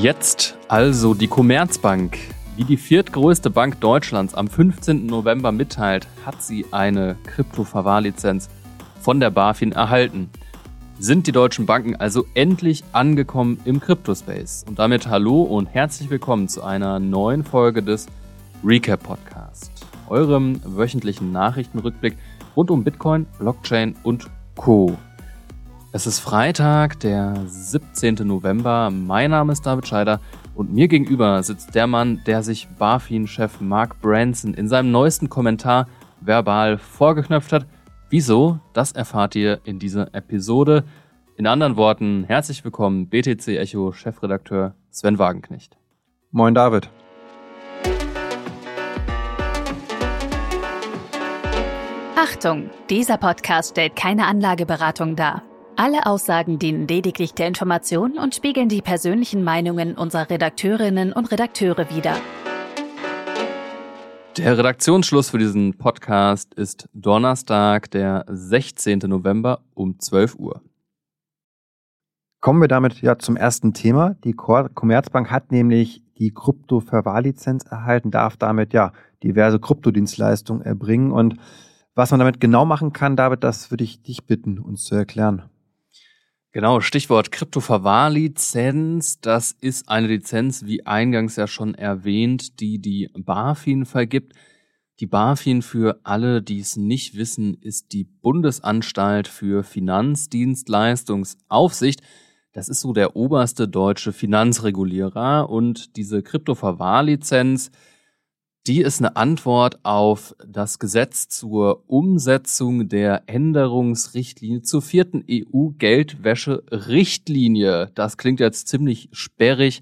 Jetzt also die Commerzbank. Wie die viertgrößte Bank Deutschlands am 15. November mitteilt, hat sie eine Krypto-Verwahrlizenz von der BaFin erhalten. Sind die deutschen Banken also endlich angekommen im Kryptospace? Und damit hallo und herzlich willkommen zu einer neuen Folge des Recap Podcast, eurem wöchentlichen Nachrichtenrückblick rund um Bitcoin, Blockchain und Co. Es ist Freitag, der 17. November. Mein Name ist David Scheider und mir gegenüber sitzt der Mann, der sich BaFin-Chef Mark Branson in seinem neuesten Kommentar verbal vorgeknöpft hat. Wieso? Das erfahrt ihr in dieser Episode. In anderen Worten, herzlich willkommen, BTC Echo Chefredakteur Sven Wagenknecht. Moin David. Achtung, dieser Podcast stellt keine Anlageberatung dar. Alle Aussagen dienen lediglich der Information und spiegeln die persönlichen Meinungen unserer Redakteurinnen und Redakteure wider. Der Redaktionsschluss für diesen Podcast ist Donnerstag, der 16. November um 12 Uhr. Kommen wir damit ja zum ersten Thema. Die Commerzbank hat nämlich die Krypto-Verwahrlizenz erhalten, darf damit ja diverse Kryptodienstleistungen erbringen. Und was man damit genau machen kann, David, das würde ich dich bitten, uns zu erklären. Genau, Stichwort Kryptoverwahrlizenz. Das ist eine Lizenz, wie eingangs ja schon erwähnt, die die BaFin vergibt. Die BaFin für alle, die es nicht wissen, ist die Bundesanstalt für Finanzdienstleistungsaufsicht. Das ist so der oberste deutsche Finanzregulierer und diese Kryptoverwahrlizenz die ist eine Antwort auf das Gesetz zur Umsetzung der Änderungsrichtlinie zur vierten EU-Geldwäsche-Richtlinie. Das klingt jetzt ziemlich sperrig.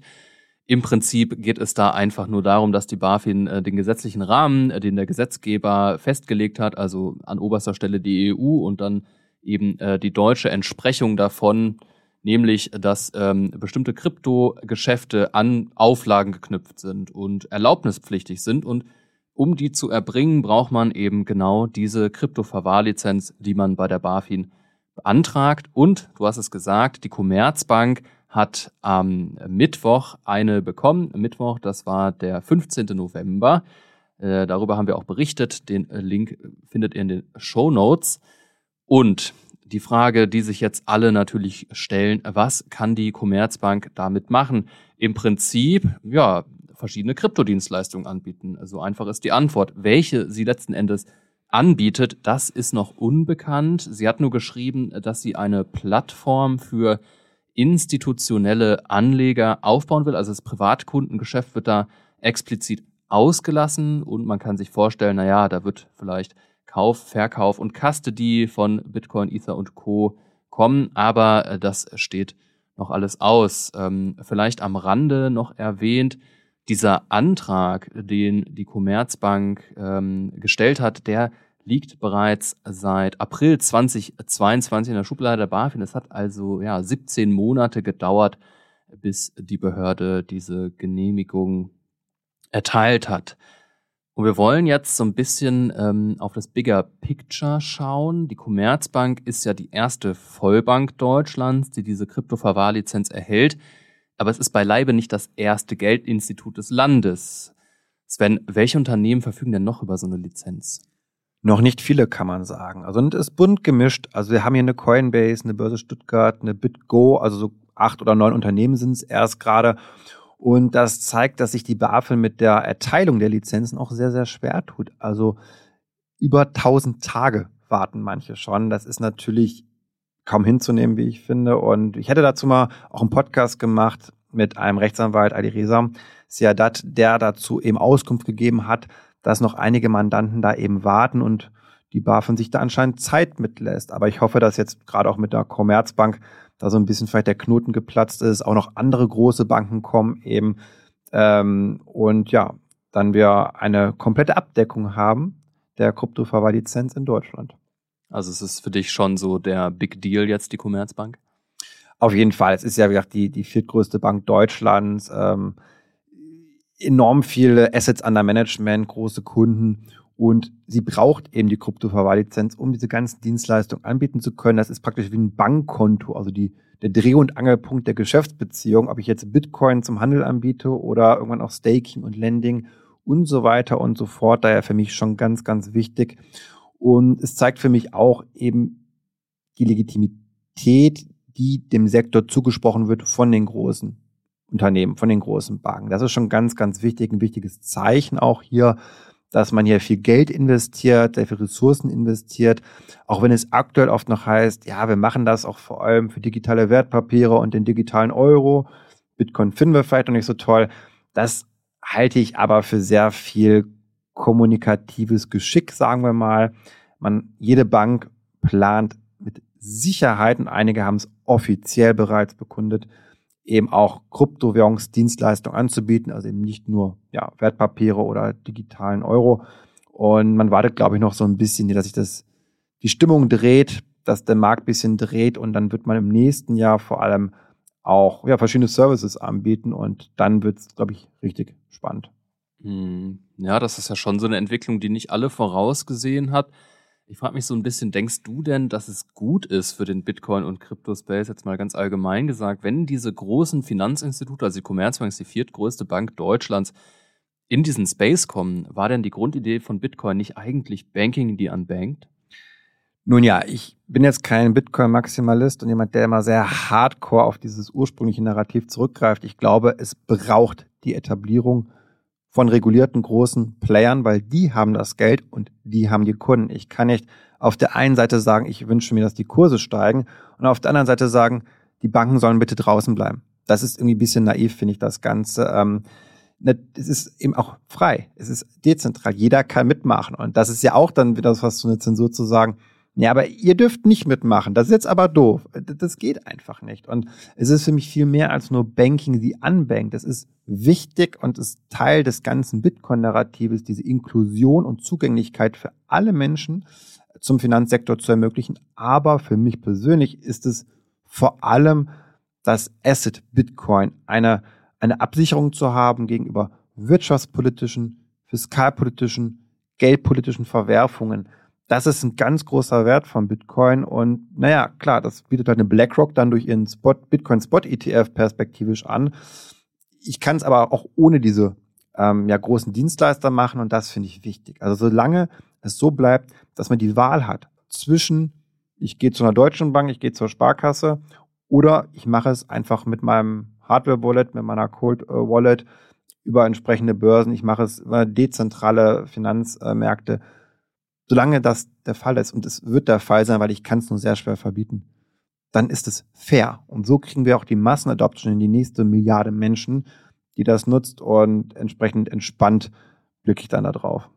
Im Prinzip geht es da einfach nur darum, dass die BaFin äh, den gesetzlichen Rahmen, äh, den der Gesetzgeber festgelegt hat, also an oberster Stelle die EU und dann eben äh, die deutsche Entsprechung davon nämlich dass ähm, bestimmte Kryptogeschäfte an Auflagen geknüpft sind und erlaubnispflichtig sind und um die zu erbringen, braucht man eben genau diese Krypto-Verwahrlizenz, die man bei der BaFin beantragt. Und du hast es gesagt, die Commerzbank hat am Mittwoch eine bekommen. Mittwoch, das war der 15. November. Äh, darüber haben wir auch berichtet. Den Link findet ihr in den Show Notes. Und die Frage, die sich jetzt alle natürlich stellen, was kann die Commerzbank damit machen? Im Prinzip, ja, verschiedene Kryptodienstleistungen anbieten. Also einfach ist die Antwort. Welche sie letzten Endes anbietet, das ist noch unbekannt. Sie hat nur geschrieben, dass sie eine Plattform für institutionelle Anleger aufbauen will. Also das Privatkundengeschäft wird da explizit ausgelassen und man kann sich vorstellen, naja, da wird vielleicht Kauf, Verkauf und Custody von Bitcoin, Ether und Co. kommen, aber äh, das steht noch alles aus. Ähm, vielleicht am Rande noch erwähnt, dieser Antrag, den die Commerzbank ähm, gestellt hat, der liegt bereits seit April 2022 in der Schublade der BaFin. Es hat also ja 17 Monate gedauert, bis die Behörde diese Genehmigung erteilt hat. Und wir wollen jetzt so ein bisschen ähm, auf das Bigger Picture schauen. Die Commerzbank ist ja die erste Vollbank Deutschlands, die diese Kryptoverwahrlizenz erhält. Aber es ist beileibe nicht das erste Geldinstitut des Landes. Sven, welche Unternehmen verfügen denn noch über so eine Lizenz? Noch nicht viele, kann man sagen. Also es ist bunt gemischt. Also wir haben hier eine Coinbase, eine Börse Stuttgart, eine BitGo, also so acht oder neun Unternehmen sind es erst gerade. Und das zeigt, dass sich die BaFin mit der Erteilung der Lizenzen auch sehr, sehr schwer tut. Also über 1000 Tage warten manche schon. Das ist natürlich kaum hinzunehmen, wie ich finde. Und ich hätte dazu mal auch einen Podcast gemacht mit einem Rechtsanwalt, Ali Reza Siadat, der dazu eben Auskunft gegeben hat, dass noch einige Mandanten da eben warten und die BaFin sich da anscheinend Zeit mitlässt. Aber ich hoffe, dass jetzt gerade auch mit der Commerzbank da so ein bisschen vielleicht der Knoten geplatzt ist, auch noch andere große Banken kommen eben. Ähm, und ja, dann wir eine komplette Abdeckung haben der Kryptoverwahrlizenz in Deutschland. Also es ist für dich schon so der Big Deal jetzt, die Commerzbank? Auf jeden Fall. Es ist ja, wie gesagt, die, die viertgrößte Bank Deutschlands. Ähm, enorm viele Assets under Management, große Kunden. Und sie braucht eben die Kryptoverwahrlizenz, um diese ganzen Dienstleistungen anbieten zu können. Das ist praktisch wie ein Bankkonto, also die, der Dreh- und Angelpunkt der Geschäftsbeziehung, ob ich jetzt Bitcoin zum Handel anbiete oder irgendwann auch Staking und Lending und so weiter und so fort. Daher für mich schon ganz, ganz wichtig. Und es zeigt für mich auch eben die Legitimität, die dem Sektor zugesprochen wird von den großen Unternehmen, von den großen Banken. Das ist schon ganz, ganz wichtig, ein wichtiges Zeichen auch hier, dass man hier viel Geld investiert, sehr viel Ressourcen investiert, auch wenn es aktuell oft noch heißt, ja, wir machen das auch vor allem für digitale Wertpapiere und den digitalen Euro. Bitcoin finden wir vielleicht noch nicht so toll. Das halte ich aber für sehr viel kommunikatives Geschick, sagen wir mal. Man, jede Bank plant mit Sicherheit, und einige haben es offiziell bereits bekundet, eben auch Kryptowährungsdienstleistungen anzubieten, also eben nicht nur ja, Wertpapiere oder digitalen Euro. Und man wartet, glaube ich, noch so ein bisschen, dass sich das, die Stimmung dreht, dass der Markt ein bisschen dreht und dann wird man im nächsten Jahr vor allem auch ja, verschiedene Services anbieten und dann wird es, glaube ich, richtig spannend. Hm, ja, das ist ja schon so eine Entwicklung, die nicht alle vorausgesehen hat. Ich frage mich so ein bisschen, denkst du denn, dass es gut ist für den Bitcoin- und Crypto-Space, jetzt mal ganz allgemein gesagt, wenn diese großen Finanzinstitute, also die Commerzbank ist die viertgrößte Bank Deutschlands, in diesen Space kommen, war denn die Grundidee von Bitcoin nicht eigentlich Banking die unbanked? Nun ja, ich bin jetzt kein Bitcoin-Maximalist und jemand, der immer sehr hardcore auf dieses ursprüngliche Narrativ zurückgreift. Ich glaube, es braucht die Etablierung von regulierten großen Playern, weil die haben das Geld und die haben die Kunden. Ich kann nicht auf der einen Seite sagen, ich wünsche mir, dass die Kurse steigen und auf der anderen Seite sagen, die Banken sollen bitte draußen bleiben. Das ist irgendwie ein bisschen naiv, finde ich, das Ganze. Ähm, ne, es ist eben auch frei. Es ist dezentral. Jeder kann mitmachen. Und das ist ja auch dann wieder was zu eine Zensur zu sagen, ja, aber ihr dürft nicht mitmachen. Das ist jetzt aber doof. Das geht einfach nicht. Und es ist für mich viel mehr als nur Banking, die unbankt. Das ist wichtig und ist Teil des ganzen Bitcoin-Narratives, diese Inklusion und Zugänglichkeit für alle Menschen zum Finanzsektor zu ermöglichen. Aber für mich persönlich ist es vor allem das Asset Bitcoin, eine, eine Absicherung zu haben gegenüber wirtschaftspolitischen, fiskalpolitischen, geldpolitischen Verwerfungen das ist ein ganz großer Wert von Bitcoin. Und naja, klar, das bietet halt eine BlackRock dann durch ihren Spot, Bitcoin Spot ETF perspektivisch an. Ich kann es aber auch ohne diese ähm, ja, großen Dienstleister machen und das finde ich wichtig. Also solange es so bleibt, dass man die Wahl hat zwischen, ich gehe zu einer deutschen Bank, ich gehe zur Sparkasse oder ich mache es einfach mit meinem Hardware-Wallet, mit meiner Cold-Wallet über entsprechende Börsen, ich mache es über dezentrale Finanzmärkte solange das der Fall ist, und es wird der Fall sein, weil ich kann es nur sehr schwer verbieten, dann ist es fair. Und so kriegen wir auch die Massenadoption in die nächste Milliarde Menschen, die das nutzt und entsprechend entspannt blicke ich dann da drauf.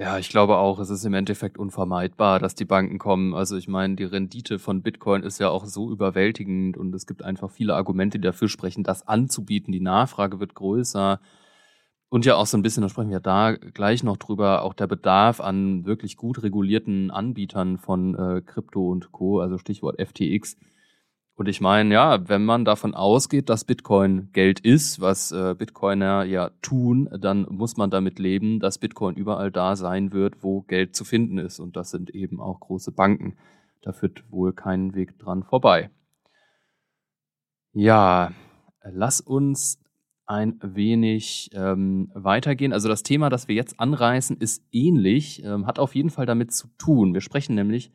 Ja, ich glaube auch, es ist im Endeffekt unvermeidbar, dass die Banken kommen. Also ich meine, die Rendite von Bitcoin ist ja auch so überwältigend und es gibt einfach viele Argumente, die dafür sprechen, das anzubieten. Die Nachfrage wird größer. Und ja auch so ein bisschen, da sprechen wir da gleich noch drüber, auch der Bedarf an wirklich gut regulierten Anbietern von äh, Krypto und Co., also Stichwort FTX. Und ich meine, ja, wenn man davon ausgeht, dass Bitcoin Geld ist, was äh, Bitcoiner ja tun, dann muss man damit leben, dass Bitcoin überall da sein wird, wo Geld zu finden ist. Und das sind eben auch große Banken. Da führt wohl kein Weg dran vorbei. Ja, lass uns ein wenig ähm, weitergehen. Also das Thema, das wir jetzt anreißen, ist ähnlich, ähm, hat auf jeden Fall damit zu tun. Wir sprechen nämlich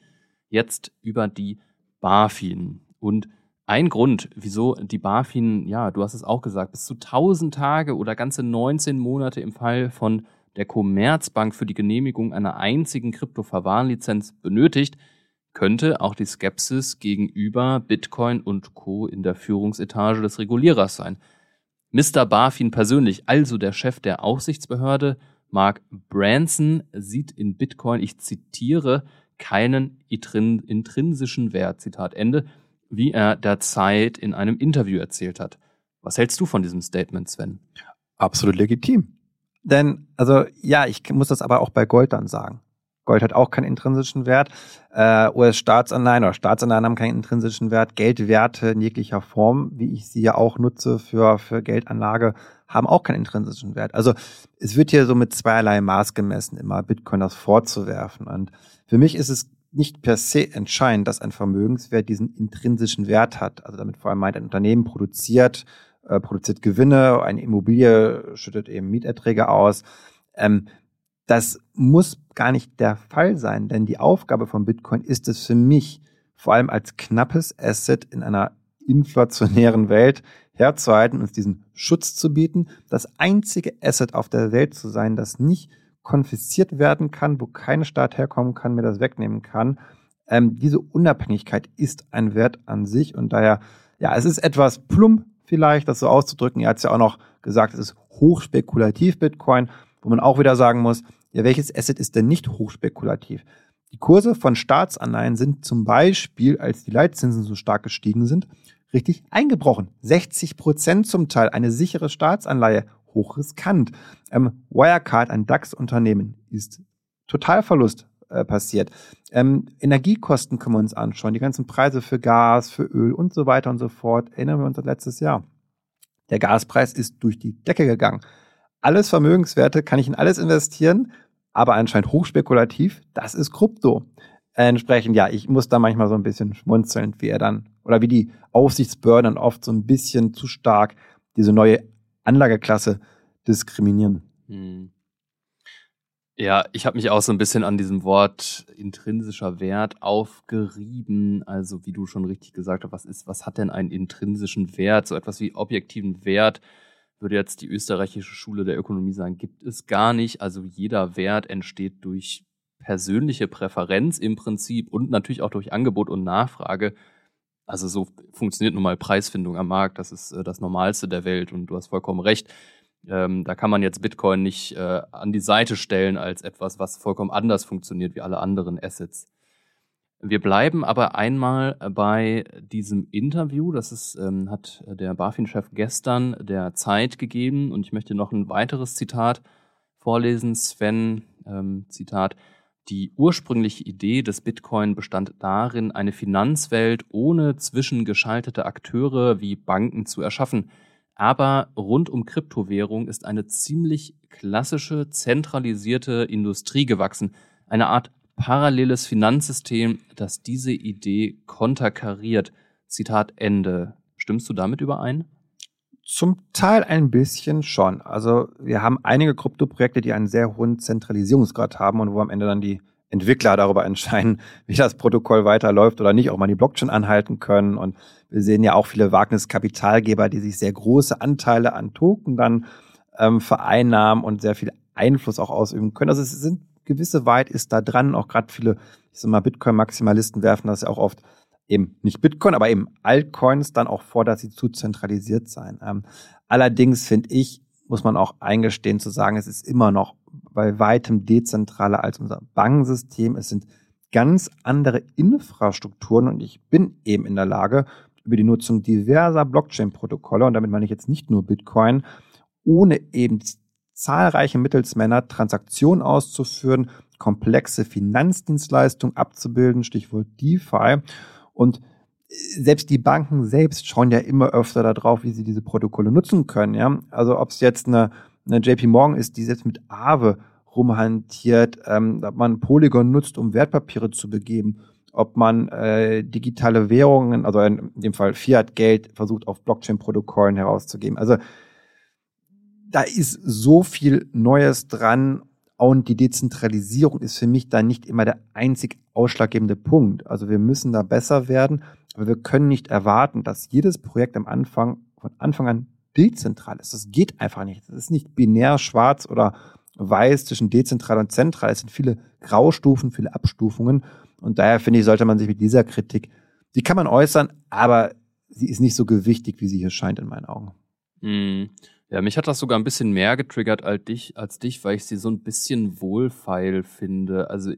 jetzt über die BaFin. Und ein Grund, wieso die BaFin, ja, du hast es auch gesagt, bis zu 1000 Tage oder ganze 19 Monate im Fall von der Commerzbank für die Genehmigung einer einzigen Kryptoverwahrlizenz benötigt, könnte auch die Skepsis gegenüber Bitcoin und Co. in der Führungsetage des Regulierers sein. Mr. Barfin persönlich, also der Chef der Aufsichtsbehörde, Mark Branson, sieht in Bitcoin, ich zitiere, keinen intrinsischen Wert, Zitat Ende, wie er der Zeit in einem Interview erzählt hat. Was hältst du von diesem Statement, Sven? Absolut legitim. Denn, also ja, ich muss das aber auch bei Gold dann sagen. Gold hat auch keinen intrinsischen Wert. Äh, US-Staatsanleihen oder Staatsanleihen haben keinen intrinsischen Wert. Geldwerte in jeglicher Form, wie ich sie ja auch nutze für, für Geldanlage, haben auch keinen intrinsischen Wert. Also es wird hier so mit zweierlei Maß gemessen, immer Bitcoin das vorzuwerfen. Und für mich ist es nicht per se entscheidend, dass ein Vermögenswert diesen intrinsischen Wert hat. Also damit vor allem meint, ein Unternehmen produziert, äh, produziert Gewinne, eine Immobilie schüttet eben Mieterträge aus. Ähm, das muss gar nicht der Fall sein, denn die Aufgabe von Bitcoin ist es für mich, vor allem als knappes Asset in einer inflationären Welt herzuhalten, uns diesen Schutz zu bieten, das einzige Asset auf der Welt zu sein, das nicht konfisziert werden kann, wo kein Staat herkommen kann, mir das wegnehmen kann. Ähm, diese Unabhängigkeit ist ein Wert an sich und daher, ja, es ist etwas plump vielleicht, das so auszudrücken. Er hat es ja auch noch gesagt, es ist hochspekulativ Bitcoin, wo man auch wieder sagen muss, ja, welches Asset ist denn nicht hochspekulativ? Die Kurse von Staatsanleihen sind zum Beispiel, als die Leitzinsen so stark gestiegen sind, richtig eingebrochen. 60 Prozent zum Teil. Eine sichere Staatsanleihe. Hochriskant. Ähm, Wirecard, ein DAX-Unternehmen, ist Totalverlust äh, passiert. Ähm, Energiekosten können wir uns anschauen. Die ganzen Preise für Gas, für Öl und so weiter und so fort. Erinnern wir uns an letztes Jahr. Der Gaspreis ist durch die Decke gegangen. Alles Vermögenswerte kann ich in alles investieren, aber anscheinend hochspekulativ. Das ist Krypto. Entsprechend, ja, ich muss da manchmal so ein bisschen schmunzeln, wie er dann oder wie die Aufsichtsbehörden oft so ein bisschen zu stark diese neue Anlageklasse diskriminieren. Hm. Ja, ich habe mich auch so ein bisschen an diesem Wort intrinsischer Wert aufgerieben. Also wie du schon richtig gesagt hast, was ist, was hat denn einen intrinsischen Wert? So etwas wie objektiven Wert würde jetzt die österreichische Schule der Ökonomie sagen, gibt es gar nicht. Also jeder Wert entsteht durch persönliche Präferenz im Prinzip und natürlich auch durch Angebot und Nachfrage. Also so funktioniert nun mal Preisfindung am Markt. Das ist äh, das Normalste der Welt und du hast vollkommen recht. Ähm, da kann man jetzt Bitcoin nicht äh, an die Seite stellen als etwas, was vollkommen anders funktioniert wie alle anderen Assets. Wir bleiben aber einmal bei diesem Interview. Das ist, ähm, hat der BaFin-Chef gestern der Zeit gegeben. Und ich möchte noch ein weiteres Zitat vorlesen. Sven, ähm, Zitat, die ursprüngliche Idee des Bitcoin bestand darin, eine Finanzwelt ohne zwischengeschaltete Akteure wie Banken zu erschaffen. Aber rund um Kryptowährung ist eine ziemlich klassische, zentralisierte Industrie gewachsen. Eine Art paralleles Finanzsystem, das diese Idee konterkariert. Zitat Ende. Stimmst du damit überein? Zum Teil ein bisschen schon. Also wir haben einige Krypto-Projekte, die einen sehr hohen Zentralisierungsgrad haben und wo am Ende dann die Entwickler darüber entscheiden, wie das Protokoll weiterläuft oder nicht, auch mal die Blockchain anhalten können. Und wir sehen ja auch viele Wagniskapitalgeber, die sich sehr große Anteile an Token dann ähm, vereinnahmen und sehr viel Einfluss auch ausüben können. Also es sind gewisse Wahrheit ist da dran. Auch gerade viele, ich sag mal, Bitcoin-Maximalisten werfen das ja auch oft eben nicht Bitcoin, aber eben Altcoins dann auch vor, dass sie zu zentralisiert seien. Ähm, allerdings finde ich, muss man auch eingestehen zu sagen, es ist immer noch bei weitem dezentraler als unser Bankensystem. Es sind ganz andere Infrastrukturen und ich bin eben in der Lage, über die Nutzung diverser Blockchain-Protokolle, und damit meine ich jetzt nicht nur Bitcoin, ohne eben zahlreiche Mittelsmänner Transaktionen auszuführen, komplexe Finanzdienstleistungen abzubilden, Stichwort DeFi. Und selbst die Banken selbst schauen ja immer öfter darauf, wie sie diese Protokolle nutzen können. Ja? Also ob es jetzt eine, eine JP Morgan ist, die jetzt mit Aave rumhantiert, ähm, ob man Polygon nutzt, um Wertpapiere zu begeben, ob man äh, digitale Währungen, also in dem Fall Fiat-Geld, versucht auf Blockchain-Protokollen herauszugeben. Also da ist so viel Neues dran und die Dezentralisierung ist für mich da nicht immer der einzig ausschlaggebende Punkt. Also wir müssen da besser werden, aber wir können nicht erwarten, dass jedes Projekt am Anfang, von Anfang an dezentral ist. Das geht einfach nicht. Das ist nicht binär schwarz oder weiß zwischen dezentral und zentral. Es sind viele Graustufen, viele Abstufungen. Und daher finde ich, sollte man sich mit dieser Kritik, die kann man äußern, aber sie ist nicht so gewichtig, wie sie hier scheint in meinen Augen. Mm. Ja, mich hat das sogar ein bisschen mehr getriggert als dich, als dich, weil ich sie so ein bisschen wohlfeil finde. Also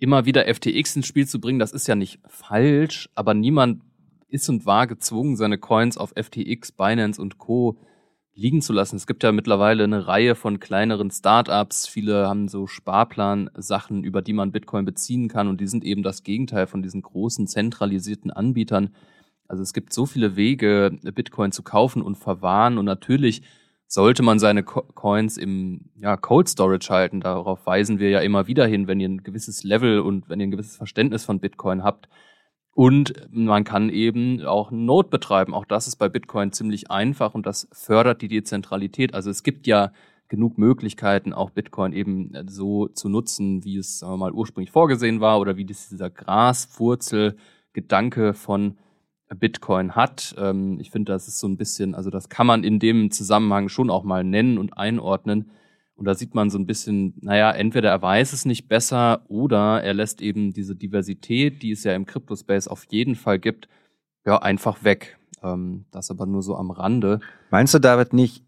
immer wieder FTX ins Spiel zu bringen, das ist ja nicht falsch, aber niemand ist und war gezwungen, seine Coins auf FTX, Binance und Co. liegen zu lassen. Es gibt ja mittlerweile eine Reihe von kleineren Startups. Viele haben so Sparplan-Sachen, über die man Bitcoin beziehen kann. Und die sind eben das Gegenteil von diesen großen zentralisierten Anbietern. Also es gibt so viele Wege, Bitcoin zu kaufen und verwahren. Und natürlich sollte man seine Co Coins im ja, Cold Storage halten. Darauf weisen wir ja immer wieder hin, wenn ihr ein gewisses Level und wenn ihr ein gewisses Verständnis von Bitcoin habt. Und man kann eben auch Node betreiben. Auch das ist bei Bitcoin ziemlich einfach und das fördert die Dezentralität. Also es gibt ja genug Möglichkeiten, auch Bitcoin eben so zu nutzen, wie es sagen wir mal ursprünglich vorgesehen war oder wie dieser Graswurzel-Gedanke von Bitcoin hat. Ähm, ich finde, das ist so ein bisschen, also das kann man in dem Zusammenhang schon auch mal nennen und einordnen. Und da sieht man so ein bisschen, naja, entweder er weiß es nicht besser oder er lässt eben diese Diversität, die es ja im Crypto-Space auf jeden Fall gibt, ja, einfach weg. Ähm, das aber nur so am Rande. Meinst du, David, nicht,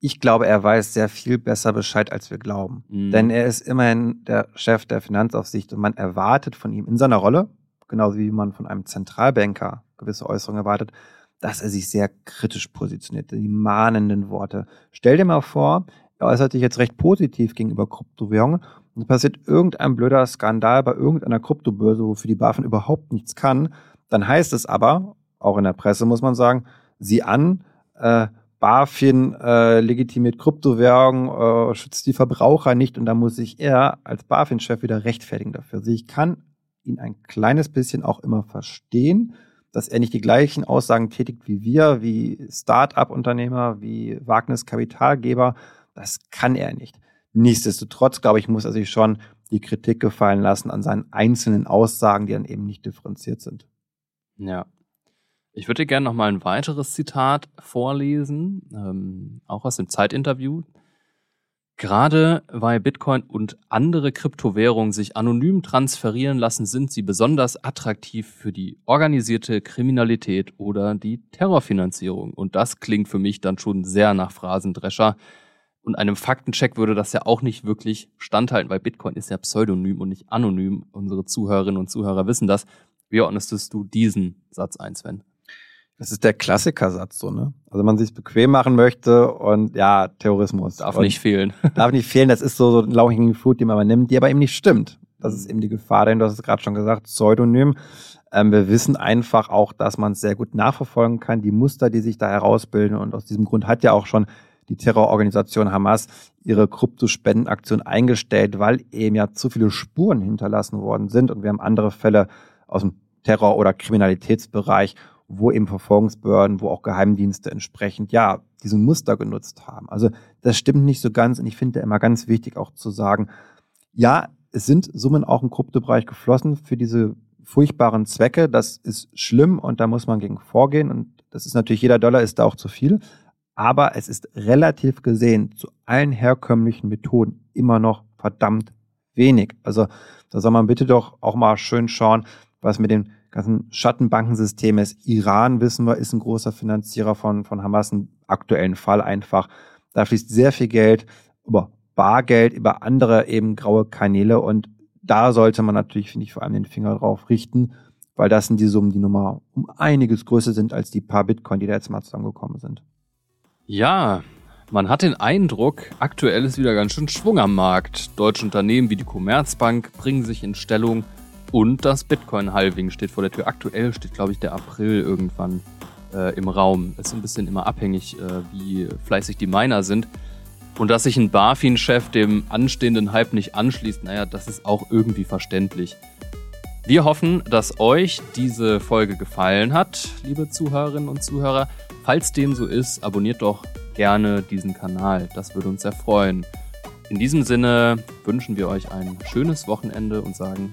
ich glaube, er weiß sehr viel besser Bescheid, als wir glauben. Mhm. Denn er ist immerhin der Chef der Finanzaufsicht und man erwartet von ihm in seiner Rolle, genauso wie man von einem Zentralbanker gewisse Äußerungen erwartet, dass er sich sehr kritisch positioniert, die mahnenden Worte. Stell dir mal vor, er äußert sich jetzt recht positiv gegenüber Kryptowährungen und passiert irgendein blöder Skandal bei irgendeiner Kryptobörse, wofür die BaFin überhaupt nichts kann, dann heißt es aber, auch in der Presse muss man sagen, sieh an, äh, BaFin äh, legitimiert Kryptowährungen, äh, schützt die Verbraucher nicht und da muss sich er als BaFin-Chef wieder rechtfertigen dafür. Also ich kann ihn ein kleines bisschen auch immer verstehen, dass er nicht die gleichen Aussagen tätigt wie wir, wie Start-up-Unternehmer, wie Wagniskapitalgeber. Das kann er nicht. Nichtsdestotrotz, glaube ich, muss er sich schon die Kritik gefallen lassen an seinen einzelnen Aussagen, die dann eben nicht differenziert sind. Ja. Ich würde gerne noch mal ein weiteres Zitat vorlesen, ähm, auch aus dem Zeitinterview. Gerade weil Bitcoin und andere Kryptowährungen sich anonym transferieren lassen, sind sie besonders attraktiv für die organisierte Kriminalität oder die Terrorfinanzierung. Und das klingt für mich dann schon sehr nach Phrasendrescher. Und einem Faktencheck würde das ja auch nicht wirklich standhalten, weil Bitcoin ist ja pseudonym und nicht anonym. Unsere Zuhörerinnen und Zuhörer wissen das. Wie ordnest du diesen Satz ein, Sven? Das ist der Klassikersatz so, ne? Also man sich bequem machen möchte und ja, Terrorismus. Darf und nicht fehlen. Darf nicht fehlen. Das ist so, so ein lauchigen Food, den man nimmt, die aber eben nicht stimmt. Das ist eben die Gefahr, denn du hast es gerade schon gesagt, Pseudonym. Ähm, wir wissen einfach auch, dass man es sehr gut nachverfolgen kann, die Muster, die sich da herausbilden. Und aus diesem Grund hat ja auch schon die Terrororganisation Hamas ihre Kryptospendenaktion eingestellt, weil eben ja zu viele Spuren hinterlassen worden sind. Und wir haben andere Fälle aus dem Terror- oder Kriminalitätsbereich, wo eben Verfolgungsbehörden, wo auch Geheimdienste entsprechend ja diesen Muster genutzt haben. Also das stimmt nicht so ganz und ich finde immer ganz wichtig auch zu sagen, ja, es sind Summen auch im Kryptobereich geflossen für diese furchtbaren Zwecke. Das ist schlimm und da muss man gegen vorgehen und das ist natürlich jeder Dollar ist da auch zu viel. Aber es ist relativ gesehen zu allen herkömmlichen Methoden immer noch verdammt wenig. Also da soll man bitte doch auch mal schön schauen, was mit den ganzen Schattenbankensystem ist. Iran, wissen wir, ist ein großer Finanzierer von, von Hamas, ein aktuellen Fall einfach. Da fließt sehr viel Geld über Bargeld, über andere eben graue Kanäle und da sollte man natürlich, finde ich, vor allem den Finger drauf richten, weil das sind die Summen, die nochmal um einiges größer sind als die paar Bitcoin, die da jetzt mal zusammengekommen sind. Ja, man hat den Eindruck, aktuell ist wieder ganz schön Schwung am Markt. Deutsche Unternehmen wie die Commerzbank bringen sich in Stellung, und das Bitcoin-Halving steht vor der Tür. Aktuell steht, glaube ich, der April irgendwann äh, im Raum. Ist ein bisschen immer abhängig, äh, wie fleißig die Miner sind. Und dass sich ein BaFin-Chef dem anstehenden Hype nicht anschließt, naja, das ist auch irgendwie verständlich. Wir hoffen, dass euch diese Folge gefallen hat, liebe Zuhörerinnen und Zuhörer. Falls dem so ist, abonniert doch gerne diesen Kanal. Das würde uns sehr freuen. In diesem Sinne wünschen wir euch ein schönes Wochenende und sagen